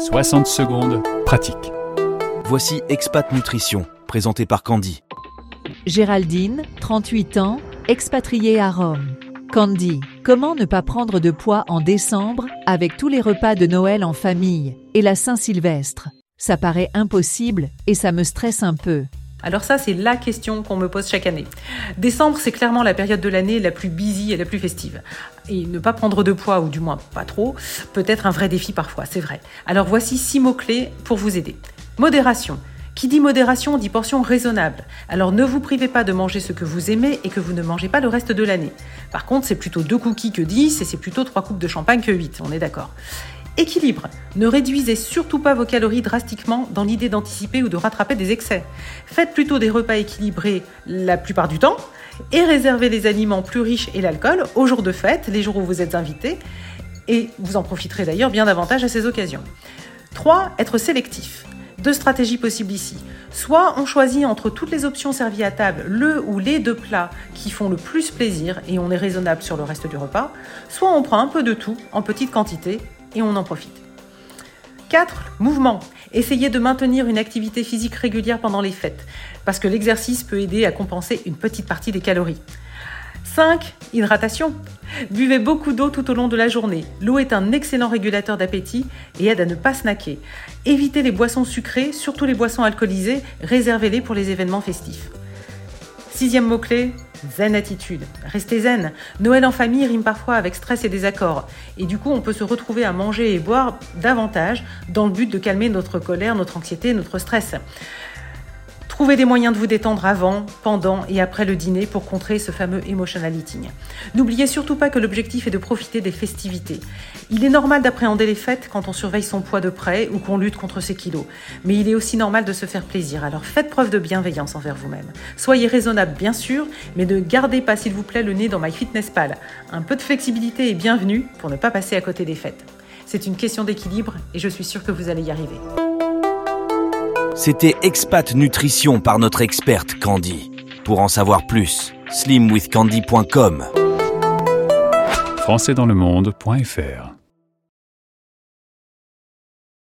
60 secondes, pratique. Voici Expat Nutrition, présenté par Candy. Géraldine, 38 ans, expatriée à Rome. Candy, comment ne pas prendre de poids en décembre avec tous les repas de Noël en famille et la Saint-Sylvestre? Ça paraît impossible et ça me stresse un peu. Alors ça, c'est la question qu'on me pose chaque année. Décembre, c'est clairement la période de l'année la plus busy et la plus festive. Et ne pas prendre de poids, ou du moins pas trop, peut être un vrai défi parfois, c'est vrai. Alors voici six mots-clés pour vous aider. Modération. Qui dit modération dit portion raisonnable. Alors ne vous privez pas de manger ce que vous aimez et que vous ne mangez pas le reste de l'année. Par contre, c'est plutôt deux cookies que 10 et c'est plutôt trois coupes de champagne que 8, on est d'accord. Équilibre. Ne réduisez surtout pas vos calories drastiquement dans l'idée d'anticiper ou de rattraper des excès. Faites plutôt des repas équilibrés la plupart du temps et réservez les aliments plus riches et l'alcool aux jours de fête, les jours où vous êtes invité, et vous en profiterez d'ailleurs bien davantage à ces occasions. 3. Être sélectif. Deux stratégies possibles ici. Soit on choisit entre toutes les options servies à table le ou les deux plats qui font le plus plaisir et on est raisonnable sur le reste du repas, soit on prend un peu de tout en petite quantité et on en profite. 4. Mouvement. Essayez de maintenir une activité physique régulière pendant les fêtes, parce que l'exercice peut aider à compenser une petite partie des calories. 5. Hydratation. Buvez beaucoup d'eau tout au long de la journée. L'eau est un excellent régulateur d'appétit et aide à ne pas snacker. Évitez les boissons sucrées, surtout les boissons alcoolisées, réservez-les pour les événements festifs. Sixième mot-clé, zen attitude. Restez zen. Noël en famille rime parfois avec stress et désaccord. Et du coup, on peut se retrouver à manger et boire davantage dans le but de calmer notre colère, notre anxiété, notre stress. Trouvez des moyens de vous détendre avant, pendant et après le dîner pour contrer ce fameux emotional eating. N'oubliez surtout pas que l'objectif est de profiter des festivités. Il est normal d'appréhender les fêtes quand on surveille son poids de près ou qu'on lutte contre ses kilos. Mais il est aussi normal de se faire plaisir. Alors faites preuve de bienveillance envers vous-même. Soyez raisonnable bien sûr, mais ne gardez pas s'il vous plaît le nez dans MyFitnessPal. Un peu de flexibilité est bienvenue pour ne pas passer à côté des fêtes. C'est une question d'équilibre et je suis sûre que vous allez y arriver. C'était Expat Nutrition par notre experte Candy. Pour en savoir plus, slimwithcandy.com.